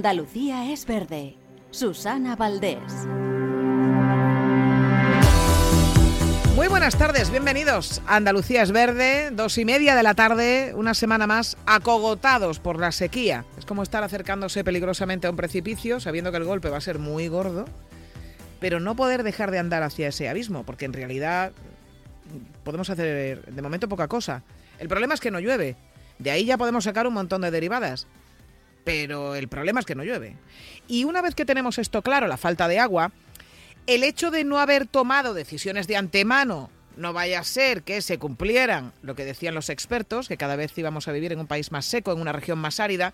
Andalucía es verde. Susana Valdés. Muy buenas tardes, bienvenidos Andalucía es Verde, dos y media de la tarde, una semana más acogotados por la sequía. Es como estar acercándose peligrosamente a un precipicio, sabiendo que el golpe va a ser muy gordo, pero no poder dejar de andar hacia ese abismo, porque en realidad podemos hacer de momento poca cosa. El problema es que no llueve, de ahí ya podemos sacar un montón de derivadas, pero el problema es que no llueve. Y una vez que tenemos esto claro, la falta de agua, el hecho de no haber tomado decisiones de antemano, no vaya a ser que se cumplieran lo que decían los expertos, que cada vez íbamos a vivir en un país más seco, en una región más árida,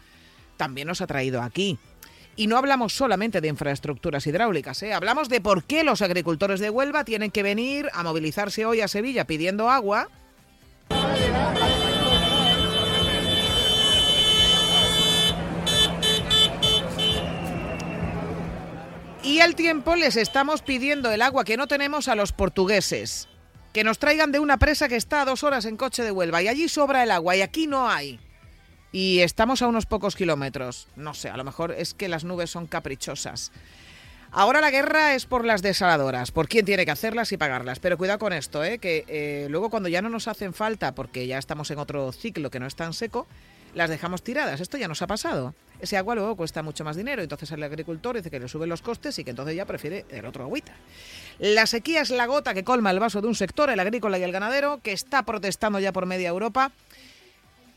también nos ha traído aquí. Y no hablamos solamente de infraestructuras hidráulicas, ¿eh? hablamos de por qué los agricultores de Huelva tienen que venir a movilizarse hoy a Sevilla pidiendo agua. Y al tiempo les estamos pidiendo el agua que no tenemos a los portugueses. Que nos traigan de una presa que está a dos horas en coche de Huelva. Y allí sobra el agua y aquí no hay. Y estamos a unos pocos kilómetros. No sé, a lo mejor es que las nubes son caprichosas. Ahora la guerra es por las desaladoras, por quién tiene que hacerlas y pagarlas. Pero cuidado con esto, ¿eh? que eh, luego cuando ya no nos hacen falta, porque ya estamos en otro ciclo que no es tan seco, las dejamos tiradas. Esto ya nos ha pasado. Ese agua luego cuesta mucho más dinero, entonces el agricultor dice que le suben los costes y que entonces ya prefiere el otro agüita. La sequía es la gota que colma el vaso de un sector, el agrícola y el ganadero, que está protestando ya por media Europa,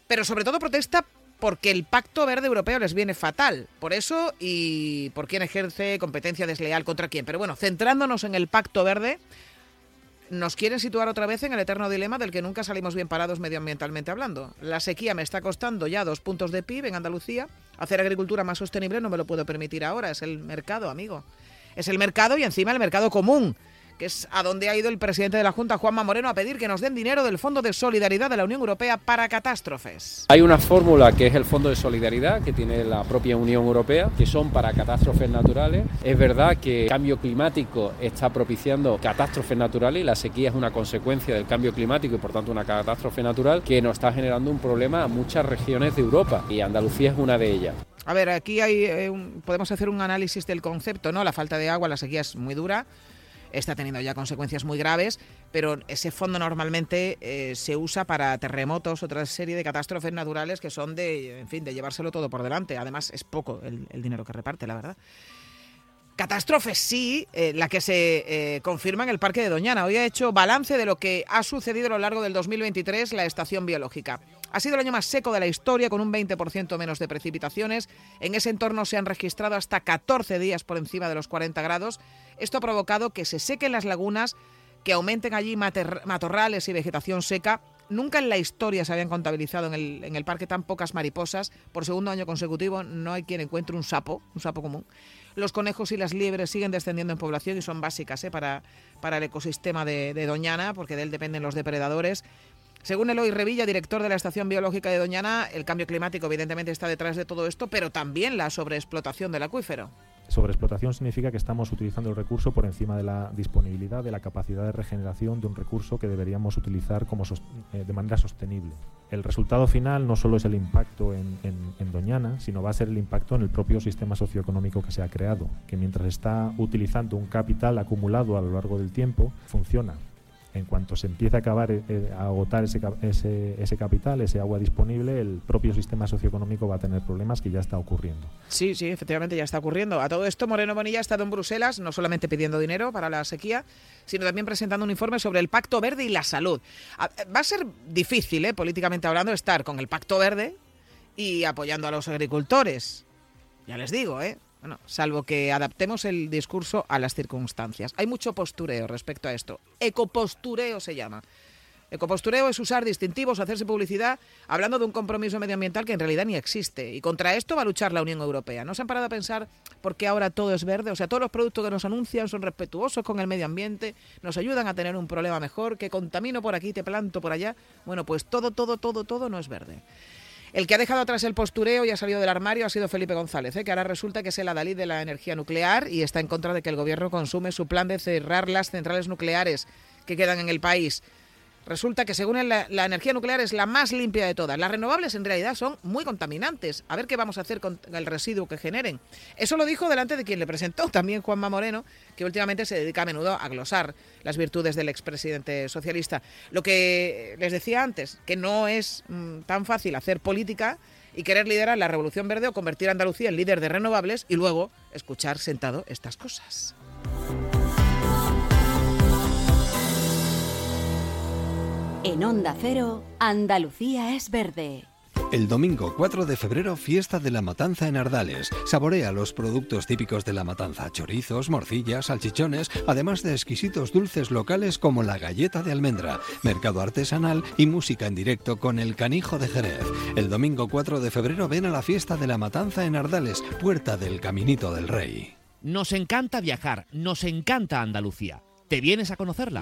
pero sobre todo protesta porque el Pacto Verde Europeo les viene fatal. Por eso y por quién ejerce competencia desleal contra quién. Pero bueno, centrándonos en el Pacto Verde, nos quieren situar otra vez en el eterno dilema del que nunca salimos bien parados medioambientalmente hablando. La sequía me está costando ya dos puntos de PIB en Andalucía. Hacer agricultura más sostenible no me lo puedo permitir ahora. Es el mercado, amigo. Es el mercado y encima el mercado común que es a donde ha ido el presidente de la Junta, Juanma Moreno, a pedir que nos den dinero del Fondo de Solidaridad de la Unión Europea para catástrofes. Hay una fórmula que es el Fondo de Solidaridad que tiene la propia Unión Europea, que son para catástrofes naturales. Es verdad que el cambio climático está propiciando catástrofes naturales y la sequía es una consecuencia del cambio climático y por tanto una catástrofe natural que nos está generando un problema a muchas regiones de Europa y Andalucía es una de ellas. A ver, aquí hay, eh, podemos hacer un análisis del concepto, ¿no? La falta de agua, la sequía es muy dura está teniendo ya consecuencias muy graves, pero ese fondo normalmente eh, se usa para terremotos, otra serie de catástrofes naturales que son de, en fin, de llevárselo todo por delante. Además, es poco el, dinero que reparte, la verdad. Catástrofes sí, eh, la que se eh, confirma en el Parque de Doñana. Hoy ha hecho balance de lo que ha sucedido a lo largo del 2023 la estación biológica. Ha sido el año más seco de la historia, con un 20% menos de precipitaciones. En ese entorno se han registrado hasta 14 días por encima de los 40 grados. Esto ha provocado que se sequen las lagunas, que aumenten allí matorrales y vegetación seca. Nunca en la historia se habían contabilizado en el, parque tan pocas mariposas. Por segundo año consecutivo no hay quien encuentre un sapo, un sapo común. Los conejos y las liebres siguen descendiendo en población y son básicas ¿eh? para el ecosistema de, Doñana, porque de él dependen los depredadores. Según Eloy Revilla, director de la Estación Biológica de Doñana, el cambio climático evidentemente está detrás de todo esto, pero también la sobreexplotación del acuífero. Sobreexplotación significa que estamos utilizando el recurso por encima de la disponibilidad, de la capacidad de regeneración de un recurso que deberíamos utilizar como eh, de manera sostenible. El resultado final no solo es el impacto en, en, Doñana, sino va a ser el impacto en el propio sistema socioeconómico que se ha creado, que mientras está utilizando un capital acumulado a lo largo del tiempo, funciona en cuanto se empiece a acabar eh, a agotar ese, ese, ese, capital, ese agua disponible, el propio sistema socioeconómico va a tener problemas que ya está ocurriendo. Sí, sí, efectivamente ya está ocurriendo. A todo esto, Moreno Bonilla ha estado en Bruselas, no solamente pidiendo dinero para la sequía, sino también presentando un informe sobre el Pacto Verde y la salud. Va a ser difícil, eh, políticamente hablando, estar con el Pacto Verde y apoyando a los agricultores. Ya les digo, ¿eh? Bueno, salvo que adaptemos el discurso a las circunstancias. Hay mucho postureo respecto a esto. Ecopostureo se llama. Ecopostureo es usar distintivos, hacerse publicidad, hablando de un compromiso medioambiental que en realidad ni existe. Y contra esto va a luchar la Unión Europea. ¿No se han parado a pensar por qué ahora todo es verde? O sea, todos los productos que nos anuncian son respetuosos con el medio ambiente, nos ayudan a tener un problema mejor, que contamino por aquí, te planto por allá. Bueno, pues todo, todo, todo, todo no es verde. El que ha dejado atrás el postureo y ha salido del armario ha sido Felipe González, ¿eh? que ahora resulta que es el adalid de la energía nuclear y está en contra de que el gobierno consume su plan de cerrar las centrales nucleares que quedan en el país. Resulta que según la, la, energía nuclear es la más limpia de todas. Las renovables en realidad son muy contaminantes. A ver qué vamos a hacer con el residuo que generen. Eso lo dijo delante de quien le presentó, también Juanma Moreno, que últimamente se dedica a menudo a glosar las virtudes del expresidente socialista. Lo que les decía antes, que no es mm, tan fácil hacer política y querer liderar la revolución verde o convertir a Andalucía en líder de renovables y luego escuchar sentado estas cosas. En Onda Cero, Andalucía es verde. El domingo 4 de febrero, fiesta de la matanza en Ardales. Saborea los productos típicos de la matanza, chorizos, morcillas, salchichones, además de exquisitos dulces locales como la galleta de almendra, mercado artesanal y música en directo con el canijo de Jerez. El domingo 4 de febrero ven a la fiesta de la matanza en Ardales, puerta del Caminito del Rey. Nos encanta viajar, nos encanta Andalucía. ¿Te vienes a conocerla?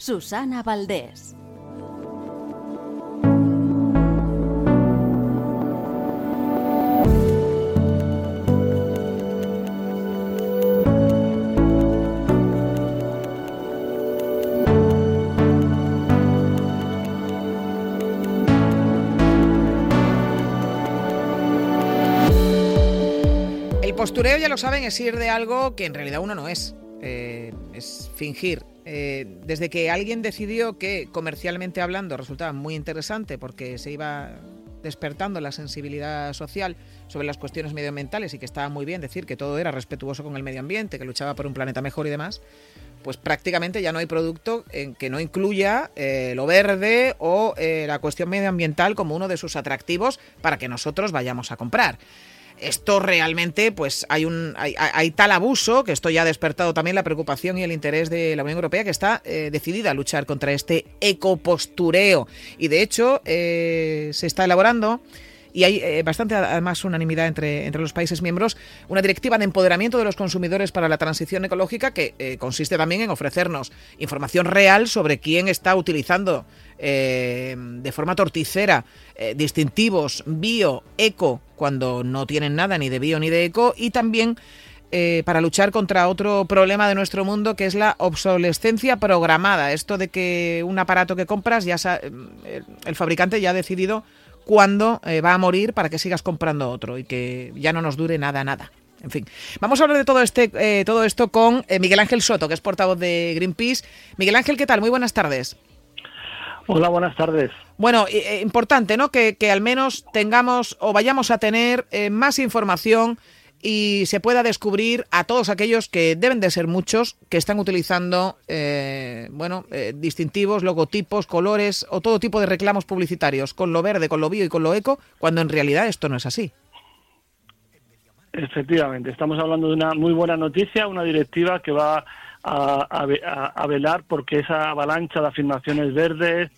Susana Valdés. El postureo, ya lo saben, es ir de algo que en realidad uno no es. Eh, fingir. Eh, desde que alguien decidió que comercialmente hablando resultaba muy interesante porque se iba despertando la sensibilidad social sobre las cuestiones medioambientales y que estaba muy bien decir que todo era respetuoso con el medio ambiente, que luchaba por un planeta mejor y demás, pues prácticamente ya no hay producto que no incluya eh, lo verde o eh, la cuestión medioambiental como uno de sus atractivos para que nosotros vayamos a comprar esto realmente, pues hay un hay, tal abuso que esto ya ha despertado también la preocupación y el interés de la Unión Europea que está eh, decidida a luchar contra este ecopostureo. Y de hecho, eh, se está elaborando y hay eh, bastante además unanimidad entre, entre los países miembros, una directiva de empoderamiento de los consumidores para la transición ecológica que eh, consiste también en ofrecernos información real sobre quién está utilizando eh, de forma torticera eh, distintivos bio, eco, cuando no tienen nada ni de bio ni de eco, y también para luchar contra otro problema de nuestro mundo que es la obsolescencia programada. Esto de que un aparato que compras, ya el fabricante ya ha decidido cuándo eh, va a morir para que sigas comprando otro y que ya no nos dure nada, nada. En fin, vamos a hablar de todo, este, eh, todo esto con eh, Miguel Ángel Soto, que es portavoz de Greenpeace. Miguel Ángel, ¿qué tal? Muy buenas tardes. Hola, buenas tardes. Bueno, importante, ¿no? Que, que, al menos tengamos o vayamos a tener más información y se pueda descubrir a todos aquellos que deben de ser muchos que están utilizando eh, bueno eh, distintivos, logotipos, colores o todo tipo de reclamos publicitarios con lo verde, con lo bio y con lo eco, cuando en realidad esto no es así. Efectivamente, estamos hablando de una muy buena noticia, una directiva que va a, a, a velar porque esa avalancha de afirmaciones verdes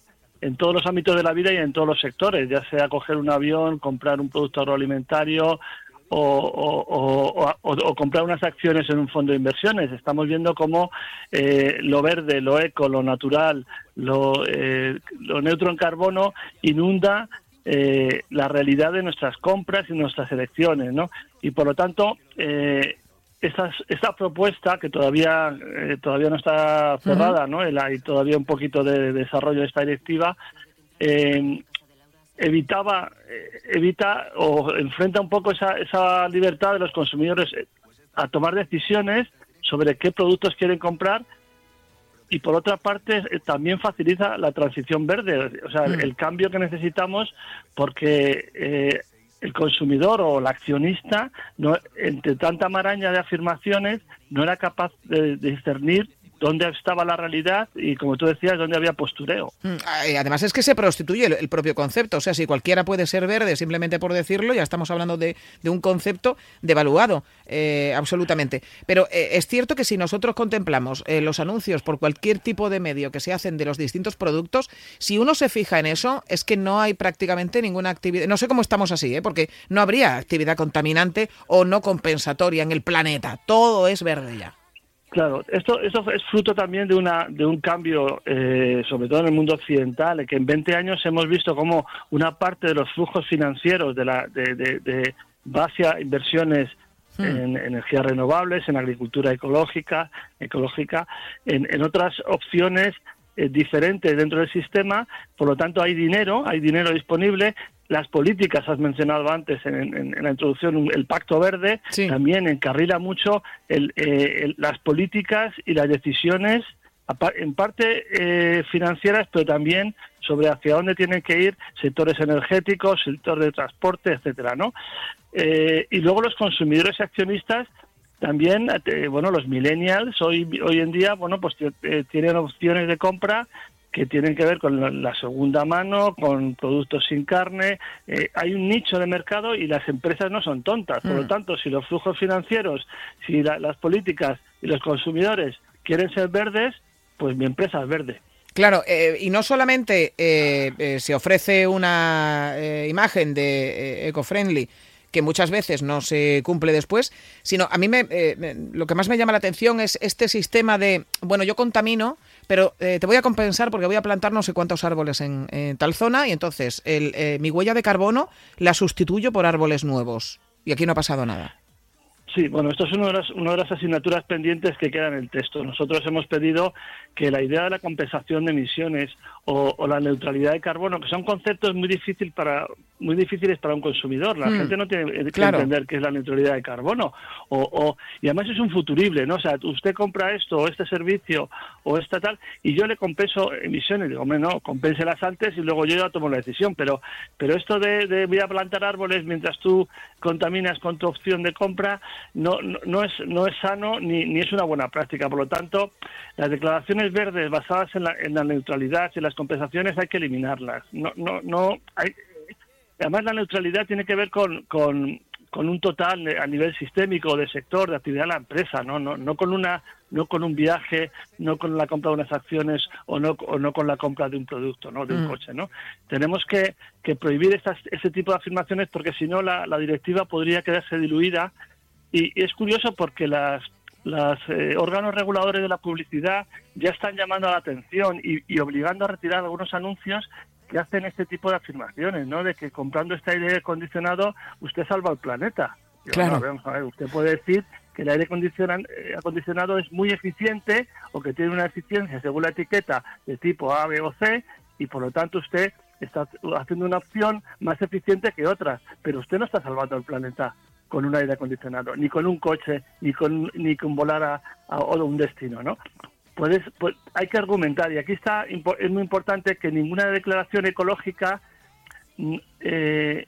en todos los ámbitos de la vida y en todos los sectores, ya sea coger un avión, comprar un producto agroalimentario, o, o, o, o, comprar unas acciones en un fondo de inversiones. Estamos viendo cómo eh, lo verde, lo eco, lo natural, lo, eh, lo neutro en carbono inunda eh, la realidad de nuestras compras y nuestras elecciones, ¿no? Y por lo tanto, eh, esta, esta propuesta que todavía eh, todavía no está cerrada. ¿no? Hay todavía un poquito de, de desarrollo de esta directiva. Eh, evitaba evita o enfrenta un poco esa, esa libertad de los consumidores a tomar decisiones sobre qué productos quieren comprar y por otra parte también facilita la transición verde, o sea, mm. el cambio que necesitamos porque eh, el consumidor o el accionista, no, entre tanta maraña de afirmaciones, no era capaz de, de discernir dónde estaba la realidad y, como tú decías, dónde había postureo. Mm, además es que se prostituye el, propio concepto. O sea, si cualquiera puede ser verde simplemente por decirlo, ya estamos hablando de, un concepto devaluado, eh, absolutamente. Pero eh, es cierto que si nosotros contemplamos eh, los anuncios por cualquier tipo de medio que se hacen de los distintos productos, si uno se fija en eso, es que no hay prácticamente ninguna actividad. No sé cómo estamos así, ¿eh? porque no habría actividad contaminante o no compensatoria en el planeta. Todo es verde ya. Claro, esto, esto es fruto también de, una, de un cambio, eh, sobre todo en el mundo occidental, en que en 20 años hemos visto como una parte de los flujos financieros de, la, de, inversiones hmm. en energías renovables, en agricultura ecológica, ecológica en, en otras opciones eh, diferentes dentro del sistema, por lo tanto hay dinero, hay dinero disponible las políticas, has mencionado antes en, la introducción, el Pacto Verde también encarrila mucho eh, las políticas y las decisiones, en parte eh, financieras, pero también sobre hacia dónde tienen que ir sectores energéticos, sector de transporte, etcétera, ¿no? Eh, y luego los consumidores y accionistas también, bueno, los millennials hoy hoy en día, bueno, pues tienen opciones de compra que tienen que ver con la segunda mano, con productos sin carne. Eh, hay un nicho de mercado y las empresas no son tontas. Por lo mm. tanto, si los flujos financieros, si las políticas y los consumidores quieren ser verdes, pues mi empresa es verde. Claro, eh, y no solamente eh, se ofrece una imagen de eco-friendly, que muchas veces no se cumple después, sino a mí me, lo que más me llama la atención es este sistema de, bueno, yo contamino, pero eh, te voy a compensar porque voy a plantar no sé cuántos árboles en, tal zona y entonces el, eh, mi huella de carbono la sustituyo por árboles nuevos. Y aquí no ha pasado nada. Sí, bueno, esto es una de, las, una de las asignaturas pendientes que quedan en el texto. Nosotros hemos pedido que la idea de la compensación de emisiones o, la neutralidad de carbono, que son conceptos muy difíciles para muy difíciles para un consumidor. La hmm. gente no tiene que entender qué es la neutralidad de carbono. O, y además es un futurible, ¿no? O sea, usted compra esto o este servicio o esta tal y yo le compenso emisiones. Digo, hombre, no, las antes y luego yo ya tomo la decisión. Pero, pero esto de, de voy a plantar árboles mientras tú contaminas con tu opción de compra no, no, es, no es sano ni, ni es una buena práctica. Por lo tanto, las declaraciones verdes basadas en la, en la neutralidad y las compensaciones hay que eliminarlas. No, no, no hay, además, la neutralidad tiene que ver con, con, con un total a nivel sistémico de sector de actividad de la empresa, ¿no? No, no con una no con un viaje, no con la compra de unas acciones o no, o no con la compra de un producto, ¿no? de un mm. coche. ¿no? Tenemos que, que prohibir estas, ese tipo de afirmaciones porque si no la, la directiva podría quedarse diluida y, es curioso porque las los eh, órganos reguladores de la publicidad ya están llamando la atención y, obligando a retirar algunos anuncios que hacen este tipo de afirmaciones, ¿no? De que comprando este aire acondicionado usted salva el planeta. claro. usted puede decir que el aire eh, acondicionado es muy eficiente o que tiene una eficiencia según la etiqueta de tipo A, B o C y por lo tanto usted está haciendo una opción más eficiente que otras, pero usted no está salvando el planeta con un aire acondicionado, ni con un coche, ni con, ni con volar a, a, un destino, ¿no? Puedes, pues, hay que argumentar, y aquí está es muy importante que ninguna declaración ecológica mm, eh,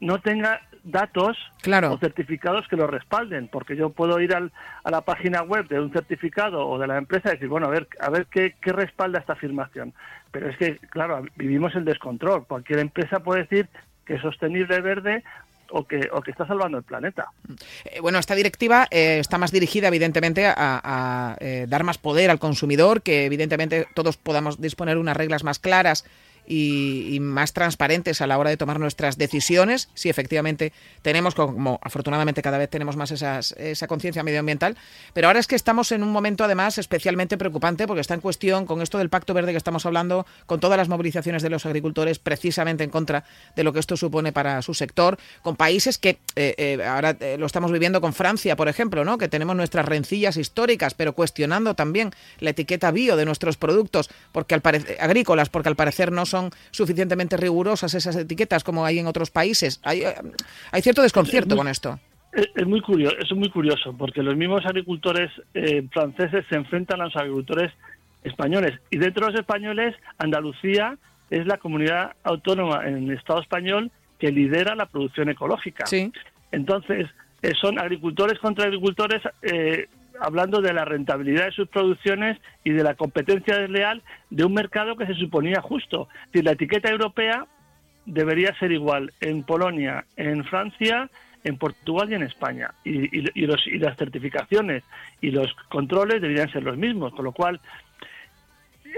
no tenga datos o certificados que lo respalden, porque yo puedo ir al, a la página web de un certificado o de la empresa y decir, bueno, a ver, a ver qué, qué respalda esta afirmación. Pero es que, claro, vivimos el descontrol. Cualquier empresa puede decir que es sostenible verde o que, o que está salvando el planeta. Eh, bueno, esta directiva eh, está más dirigida, evidentemente, a, eh, dar más poder al consumidor, que evidentemente todos podamos disponer unas reglas más claras y, más transparentes a la hora de tomar nuestras decisiones, si efectivamente tenemos, como afortunadamente cada vez tenemos más esa conciencia medioambiental, pero ahora es que estamos en un momento además especialmente preocupante porque está en cuestión con esto del Pacto Verde que estamos hablando, con todas las movilizaciones de los agricultores precisamente en contra de lo que esto supone para su sector, con países que eh, eh, ahora eh, lo estamos viviendo con Francia, por ejemplo, ¿no? que tenemos nuestras rencillas históricas, pero cuestionando también la etiqueta bio de nuestros productos porque al agrícolas, porque al parecer no son suficientemente rigurosas esas etiquetas como hay en otros países. Hay, eh, hay cierto desconcierto con esto. Es muy curioso, es muy curioso porque los mismos agricultores eh, franceses se enfrentan a los agricultores españoles y dentro de los españoles Andalucía es la comunidad autónoma en el Estado español que lidera la producción ecológica. Sí. Entonces eh, son agricultores contra agricultores hablando de la rentabilidad de sus producciones y de la competencia desleal de un mercado que se suponía justo. Decir, la etiqueta europea debería ser igual en Polonia, en Francia, en Portugal y en España. Y, y, los, y las certificaciones y los controles deberían ser los mismos, con lo cual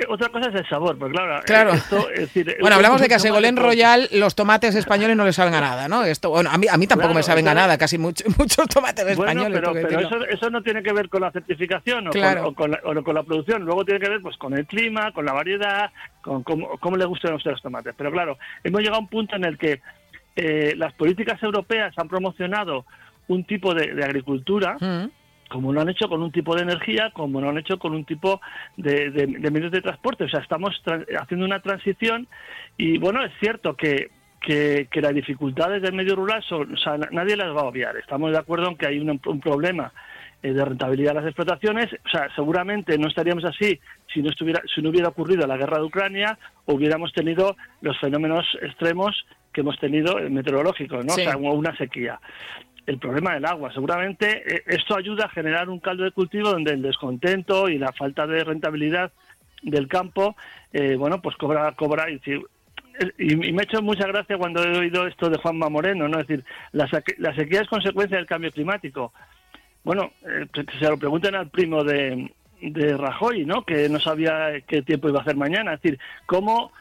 otra cosa es el sabor, pues claro. claro. bueno, hablamos de que a Segolén Royal los tomates españoles no le saben a nada, ¿no? Esto, bueno, a mí, a mí tampoco me saben a nada, casi mucho, muchos tomates españoles. Pero, pero eso, eso, no tiene que ver con la certificación o, con, la, producción, luego tiene que ver pues con el clima, con la variedad, con cómo, cómo le gustan a usted los tomates. Pero claro, hemos llegado a un punto en el que eh, las políticas europeas han promocionado un tipo de, agricultura. Mm como lo han hecho con un tipo de energía, como lo han hecho con un tipo de, medios de transporte. O sea, estamos haciendo una transición y bueno, es cierto que, que, las dificultades del medio rural, son, o sea, nadie las va a obviar. Estamos de acuerdo en que hay un, problema eh, de rentabilidad de las explotaciones. O sea, seguramente no estaríamos así si no, estuviera, si no hubiera ocurrido la guerra de Ucrania o hubiéramos tenido los fenómenos extremos que hemos tenido eh, meteorológicos, ¿no? O sea, una sequía el problema del agua. Seguramente eh, esto ayuda a generar un caldo de cultivo donde el descontento y la falta de rentabilidad del campo, eh, bueno, pues cobra, cobra y, y, me ha hecho mucha gracia cuando he oído esto de Juanma Moreno, ¿no? Es decir, la, sequía es consecuencia del cambio climático. Bueno, eh, se lo pregunten al primo de, de Rajoy, ¿no? Que no sabía qué tiempo iba a hacer mañana. Es decir, cómo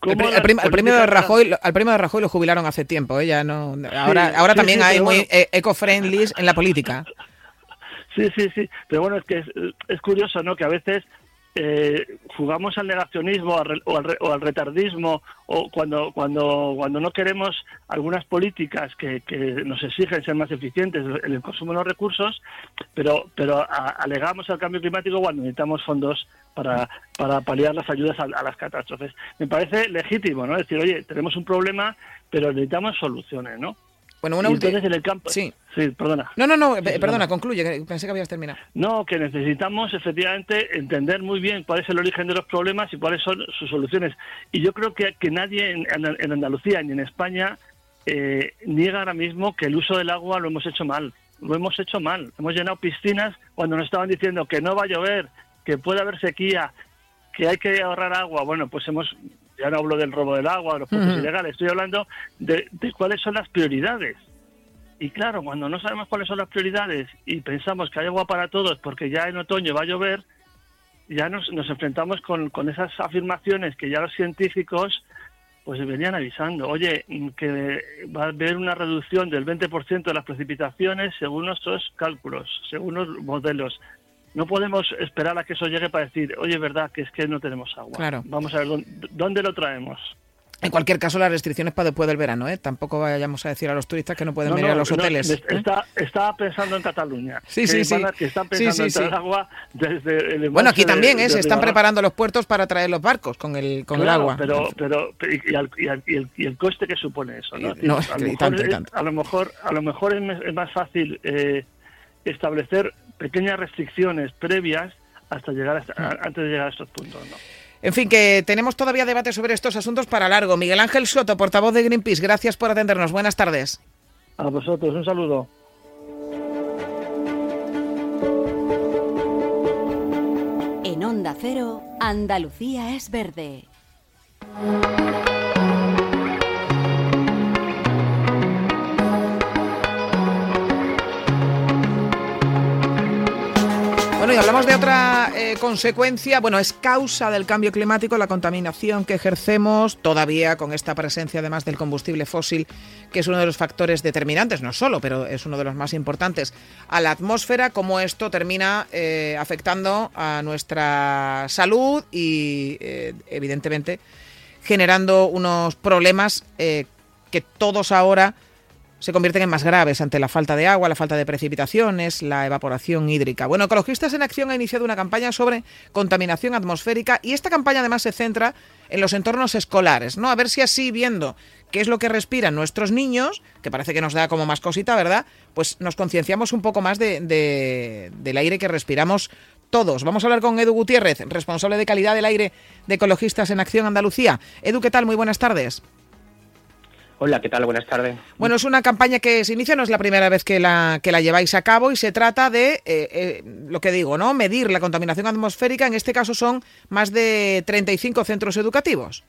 al, premio de Rajoy, al premio de Rajoy lo jubilaron hace tiempo, ¿eh? no, ahora, ahora también hay muy e, eco-friendly en la política. Sí, sí, sí, pero bueno, es que es curioso, ¿no? Que a veces eh, jugamos al negacionismo o al, retardismo o cuando cuando cuando no queremos algunas políticas que, nos exigen ser más eficientes en el consumo de los recursos, pero pero alegamos al cambio climático cuando necesitamos fondos para, para paliar las ayudas a, a, las catástrofes. Me parece legítimo, ¿no? decir, oye, tenemos un problema, pero necesitamos soluciones, ¿no? Bueno, una entonces en el campo. Sí. Sí, perdona. No, no, no, perdona, concluye, pensé que habías terminado. No, que necesitamos efectivamente entender muy bien cuál es el origen de los problemas y cuáles son sus soluciones. Y yo creo que, que nadie en, en, Andalucía ni en España eh, niega ahora mismo que el uso del agua lo hemos hecho mal. Lo hemos hecho mal. Hemos llenado piscinas cuando nos estaban diciendo que no va a llover, que puede haber sequía, que hay que ahorrar agua. Bueno, pues hemos ya no hablo del robo del agua, de los puntos ilegales, estoy hablando de, cuáles son las prioridades. Y claro, cuando no sabemos cuáles son las prioridades y pensamos que hay agua para todos porque ya en otoño va a llover, ya nos, nos enfrentamos con, con esas afirmaciones que ya los científicos pues venían avisando, oye, que va a haber una reducción del 20% de las precipitaciones según nuestros cálculos, según los modelos no podemos esperar a que eso llegue para decir, oye, es verdad que es que no tenemos agua. Claro. Vamos a ver dónde, lo traemos. En cualquier caso, las restricciones para después del verano, ¿eh? Tampoco vayamos a decir a los turistas que no pueden venir a los hoteles. ¿eh? está, estaba pensando en Cataluña. Sí, sí, sí. que están pensando en traer agua desde el Bueno, aquí también, ¿eh? Se están preparando los puertos para traer los barcos con el, con el agua. Pero, pero y, el, y, el, coste que supone eso, ¿no? lo a, lo mejor, a lo mejor es, más fácil eh, establecer pequeñas restricciones previas hasta llegar antes de llegar a estos puntos. ¿no? En fin, que tenemos todavía debate sobre estos asuntos para largo. Miguel Ángel Soto, portavoz de Greenpeace, gracias por atendernos. Buenas tardes. A vosotros, un saludo. En Onda Cero, Andalucía es verde. Hablamos de otra eh, consecuencia, bueno, es causa del cambio climático la contaminación que ejercemos todavía con esta presencia además del combustible fósil, que es uno de los factores determinantes, no solo, pero es uno de los más importantes, a la atmósfera, cómo esto termina eh, afectando a nuestra salud y eh, evidentemente generando unos problemas que todos ahora se convierten en más graves ante la falta de agua, la falta de precipitaciones, la evaporación hídrica. Bueno, Ecologistas en Acción ha iniciado una campaña sobre contaminación atmosférica y esta campaña además se centra en los entornos escolares, ¿no? A ver si así viendo qué es lo que respiran nuestros niños, que parece que nos da como más cosita, ¿verdad? Pues nos concienciamos un poco más de, del aire que respiramos todos. Vamos a hablar con Edu Gutiérrez, responsable de calidad del aire de Ecologistas en Acción Andalucía. Edu, ¿qué tal? Muy buenas tardes. Hola, ¿qué tal? Buenas tardes. Bueno, es una campaña que se inicia, no es la primera vez que la, que la lleváis a cabo y se trata de, eh, eh, lo que digo, ¿no? Medir la contaminación atmosférica. En este caso son más de 35 centros educativos.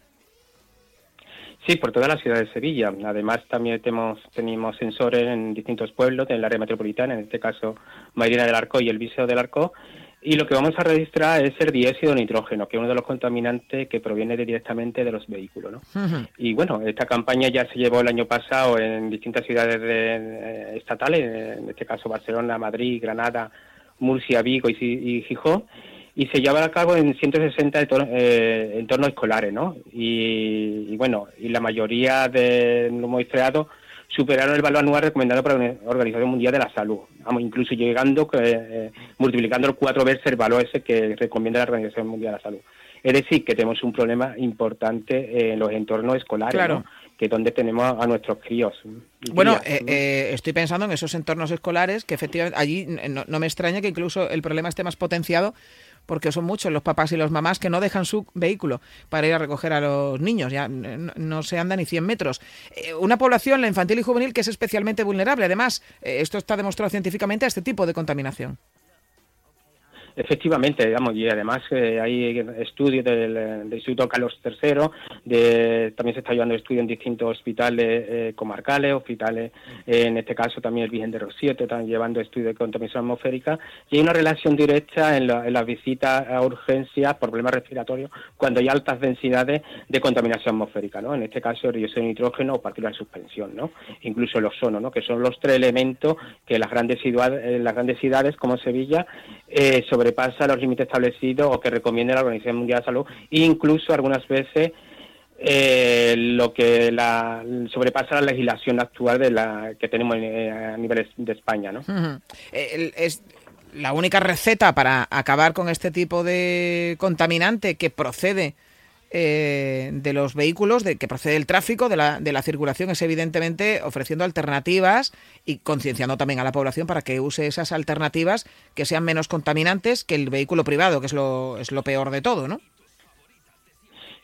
Sí, por toda la ciudad de Sevilla. Además, también tenemos, tenemos sensores en distintos pueblos del área metropolitana, en este caso Marina del Arco y el Viseo del Arco, y lo que vamos a registrar es el dióxido de nitrógeno, que es uno de los contaminantes que proviene directamente de los vehículos. ¿no? Y bueno, esta campaña ya se llevó el año pasado en distintas ciudades de, estatales, en este caso Barcelona, Madrid, Granada, Murcia, Vigo y, y Gijón, y se lleva a cabo en 160 eh, entornos escolares, ¿no? Y, bueno, y la mayoría de los muestreados superaron el valor anual recomendado por la Organización Mundial de la Salud, vamos, incluso llegando, eh, multiplicando cuatro veces el valor ese que recomienda la Organización Mundial de la Salud. Es decir, que tenemos un problema importante en los entornos escolares, que es donde tenemos a nuestros críos. Bueno, eh, eh, estoy pensando en esos entornos escolares, que efectivamente allí no, me extraña que incluso el problema esté más potenciado porque son muchos los papás y los mamás que no dejan su vehículo para ir a recoger a los niños, ya no, se anda ni 100 metros. Eh, una población, la infantil y juvenil, que es especialmente vulnerable. Además, eh, esto está demostrado científicamente a este tipo de contaminación. Efectivamente, digamos, y además eh, hay estudios del, Instituto Carlos III, de, también se está llevando estudios en distintos hospitales eh, comarcales, hospitales, eh, en este caso también el Virgen de Rosieto, están llevando estudios de contaminación atmosférica, y hay una relación directa en, las visitas a urgencias por problemas respiratorios cuando hay altas densidades de contaminación atmosférica, ¿no? En este caso el dióxido de nitrógeno o partículas de suspensión, ¿no? Incluso el ozono, ¿no? Que son los tres elementos que las grandes ciudades, las grandes ciudades como Sevilla sobre sobrepasa los límites establecidos o que recomienda la Organización Mundial de Salud, e incluso algunas veces eh, lo que la, sobrepasa la legislación actual de la que tenemos eh, a nivel de España, ¿no? es la única receta para acabar con este tipo de contaminante que procede eh, de los vehículos, de que procede el tráfico, de la, de la circulación, es evidentemente ofreciendo alternativas y concienciando también a la población para que use esas alternativas que sean menos contaminantes que el vehículo privado, que es lo, es lo peor de todo, ¿no?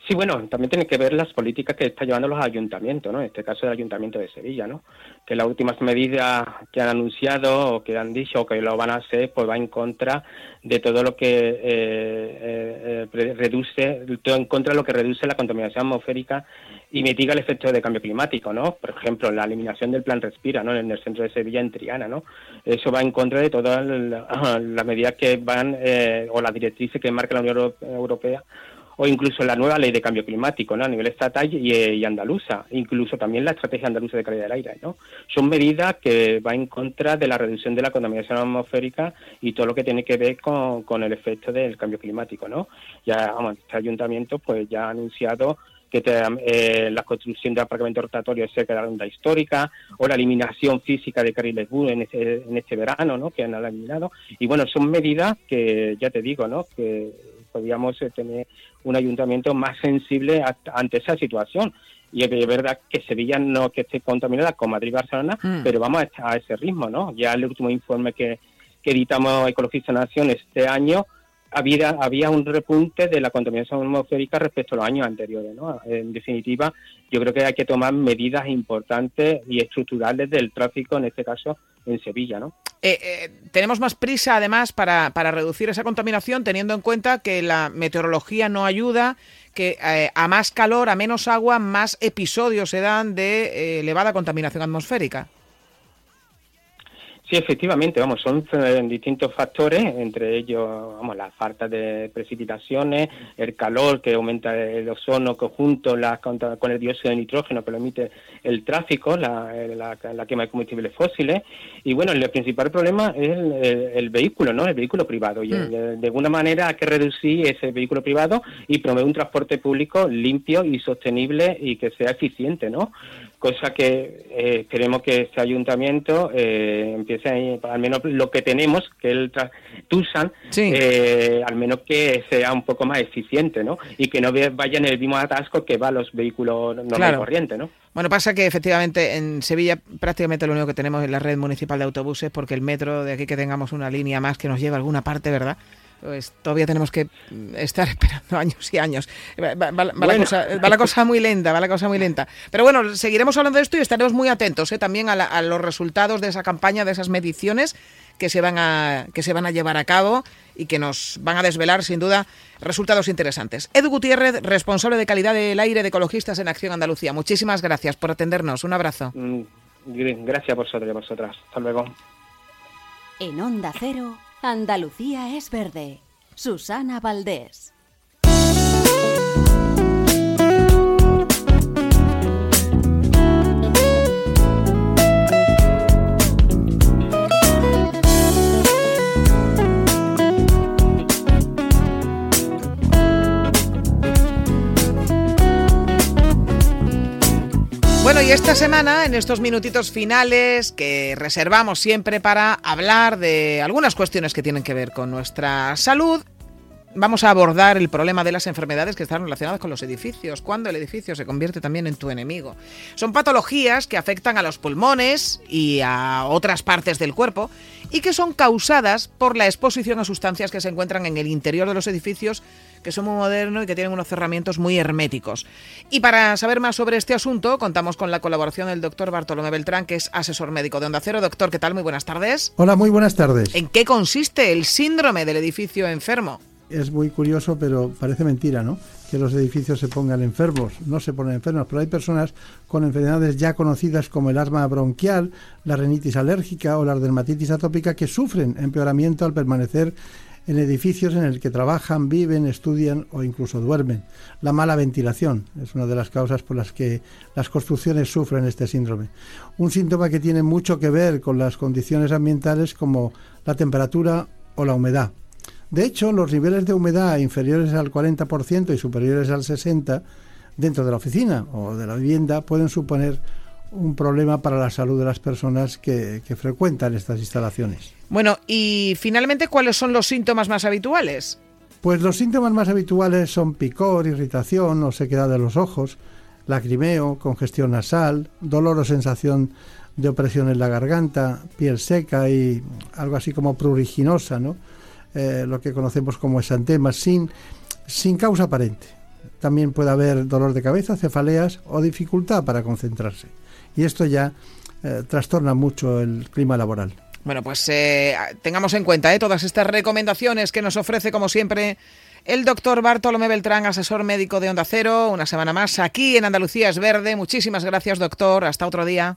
Sí, bueno, también tiene que ver las políticas que están llevando los ayuntamientos, ¿no? En este caso el Ayuntamiento de Sevilla, ¿no? Que las últimas medidas que han anunciado o que han dicho que lo van a hacer, pues va en contra de todo lo que eh, eh, eh, reduce, todo en contra de lo que reduce la contaminación atmosférica y mitiga el efecto de cambio climático, ¿no? Por ejemplo, la eliminación del plan Respira, ¿no? En el centro de Sevilla, en Triana, ¿no? Eso va en contra de todas las medidas que van, o las directrices que marca la Unión Europea o incluso la nueva ley de cambio climático ¿no? a nivel estatal y, andaluza, incluso también la estrategia andaluza de calidad del aire. ¿no? Son medidas que van en contra de la reducción de la contaminación atmosférica y todo lo que tiene que ver con, el efecto del cambio climático. ¿no? Ya, vamos, este ayuntamiento pues ya ha anunciado que eh, la construcción de aparcamientos rotatorios cerca de la ronda histórica o la eliminación física de carriles bus en este, en este verano, ¿no? que han eliminado. Y bueno, son medidas que, ya te digo, ¿no? que podríamos eh, tener un ayuntamiento más sensible ante esa situación. Y es verdad que Sevilla no que esté contaminada con Madrid y Barcelona, mm. pero vamos a, ese ritmo, ¿no? Ya el último informe que, que editamos Ecologista Nación este año había, había un repunte de la contaminación atmosférica respecto a los años anteriores. ¿no? En definitiva, yo creo que hay que tomar medidas importantes y estructurales del tráfico, en este caso en Sevilla. ¿no? Eh, eh, tenemos más prisa, además, para, para, reducir esa contaminación, teniendo en cuenta que la meteorología no ayuda, que eh, a más calor, a menos agua, más episodios se dan de elevada contaminación atmosférica. Sí, efectivamente, vamos, son eh, distintos factores, entre ellos, vamos, la falta de precipitaciones, el calor que aumenta el ozono conjunto la, con el dióxido de nitrógeno que lo emite el tráfico, la, quema de combustibles fósiles, y bueno, el principal problema es el, vehículo, ¿no? El vehículo privado, y mm. de alguna manera hay que reducir ese vehículo privado y promover un transporte público limpio y sostenible y que sea eficiente, ¿no? cosa que eh, queremos que este ayuntamiento eh, empiece a, al menos lo que tenemos, que el TUSAN, eh, al menos que sea un poco más eficiente, ¿no? Y que no vaya en el mismo atasco que va los vehículos normal corriente, ¿no? Bueno, pasa que efectivamente en Sevilla prácticamente lo único que tenemos es la red municipal de autobuses, porque el metro de aquí que tengamos una línea más que nos lleva a alguna parte, ¿verdad? Pues todavía tenemos que mm, estar esperando años y años. Va, la, cosa, muy lenta, va la cosa muy lenta. Pero bueno, seguiremos hablando de esto y estaremos muy atentos ¿eh? también a, los resultados de esa campaña, de esas mediciones que se van a que se van a llevar a cabo y que nos van a desvelar sin duda resultados interesantes. Edu Gutiérrez, responsable de calidad del aire de Ecologistas en Acción Andalucía. Muchísimas gracias por atendernos. Un abrazo. Mm, gracias a vosotros y a vosotras. Hasta luego. En Onda Cero, Andalucía es verde. Susana Valdés. Esta semana, en estos minutitos finales que reservamos siempre para hablar de algunas cuestiones que tienen que ver con nuestra salud, vamos a abordar el problema de las enfermedades que están relacionadas con los edificios, cuando el edificio se convierte también en tu enemigo. Son patologías que afectan a los pulmones y a otras partes del cuerpo y que son causadas por la exposición a sustancias que se encuentran en el interior de los edificios que son muy modernos y que tienen unos cerramientos muy herméticos. Y para saber más sobre este asunto, contamos con la colaboración del doctor Bartolomé Beltrán, que es asesor médico de Onda Cero. Doctor, ¿qué tal? Muy buenas tardes. Hola, muy buenas tardes. ¿En qué consiste el síndrome del edificio enfermo? Es muy curioso, pero parece mentira, ¿no? Que los edificios se pongan enfermos. No se ponen enfermos, pero hay personas con enfermedades ya conocidas como el asma bronquial, la rinitis alérgica o la dermatitis atópica que sufren empeoramiento al permanecer en edificios en el que trabajan, viven, estudian o incluso duermen. La mala ventilación es una de las causas por las que las construcciones sufren este síndrome. Un síntoma que tiene mucho que ver con las condiciones ambientales como la temperatura o la humedad. De hecho, los niveles de humedad inferiores al 40% y superiores al 60% dentro de la oficina o de la vivienda pueden suponer un problema para la salud de las personas que, frecuentan estas instalaciones. Bueno, y finalmente, ¿cuáles son los síntomas más habituales? Pues los síntomas más habituales son picor, irritación o sequedad de los ojos, lacrimeo, congestión nasal, dolor o sensación de opresión en la garganta, piel seca y algo así como pruriginosa, ¿no? Eh, lo que conocemos como exantema, sin, sin causa aparente. También puede haber dolor de cabeza, cefaleas o dificultad para concentrarse y esto ya eh, trastorna mucho el clima laboral. Bueno, pues eh, tengamos en cuenta todas estas recomendaciones que nos ofrece, como siempre, el doctor Bartolomé Beltrán, asesor médico de Onda Cero, una semana más aquí en Andalucía es Verde. Muchísimas gracias, doctor. Hasta otro día.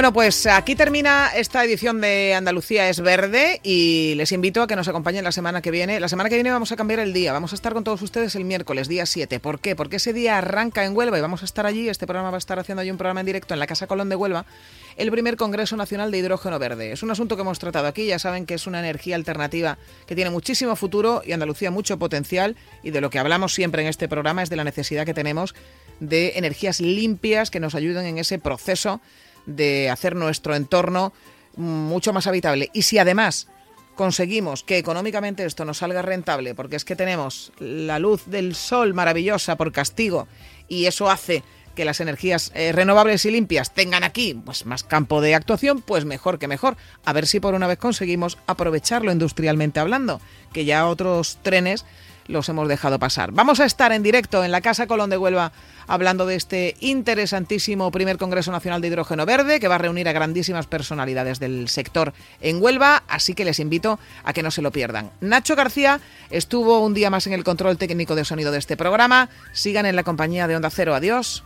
Bueno, pues aquí termina esta edición de Andalucía es Verde y les invito a que nos acompañen la semana que viene. La semana que viene vamos a cambiar el día, vamos a estar con todos ustedes el miércoles, día 7. ¿Por qué? Porque ese día arranca en Huelva y vamos a estar allí, este programa va a estar haciendo allí un programa en directo en la Casa Colón de Huelva, el primer Congreso Nacional de Hidrógeno Verde. Es un asunto que hemos tratado aquí, ya saben que es una energía alternativa que tiene muchísimo futuro y Andalucía mucho potencial y de lo que hablamos siempre en este programa es de la necesidad que tenemos de energías limpias que nos ayuden en ese proceso de hacer nuestro entorno mucho más habitable. Y si además conseguimos que económicamente esto nos salga rentable, porque es que tenemos la luz del sol maravillosa por castigo y eso hace que las energías eh, renovables y limpias tengan aquí pues más campo de actuación, pues mejor que mejor. A ver si por una vez conseguimos aprovecharlo industrialmente hablando, que ya otros trenes los hemos dejado pasar. Vamos a estar en directo en la Casa Colón de Huelva hablando de este interesantísimo primer Congreso Nacional de Hidrógeno Verde que va a reunir a grandísimas personalidades del sector en Huelva, así que les invito a que no se lo pierdan. Nacho García estuvo un día más en el control técnico de sonido de este programa. Sigan en la compañía de Onda Cero. Adiós.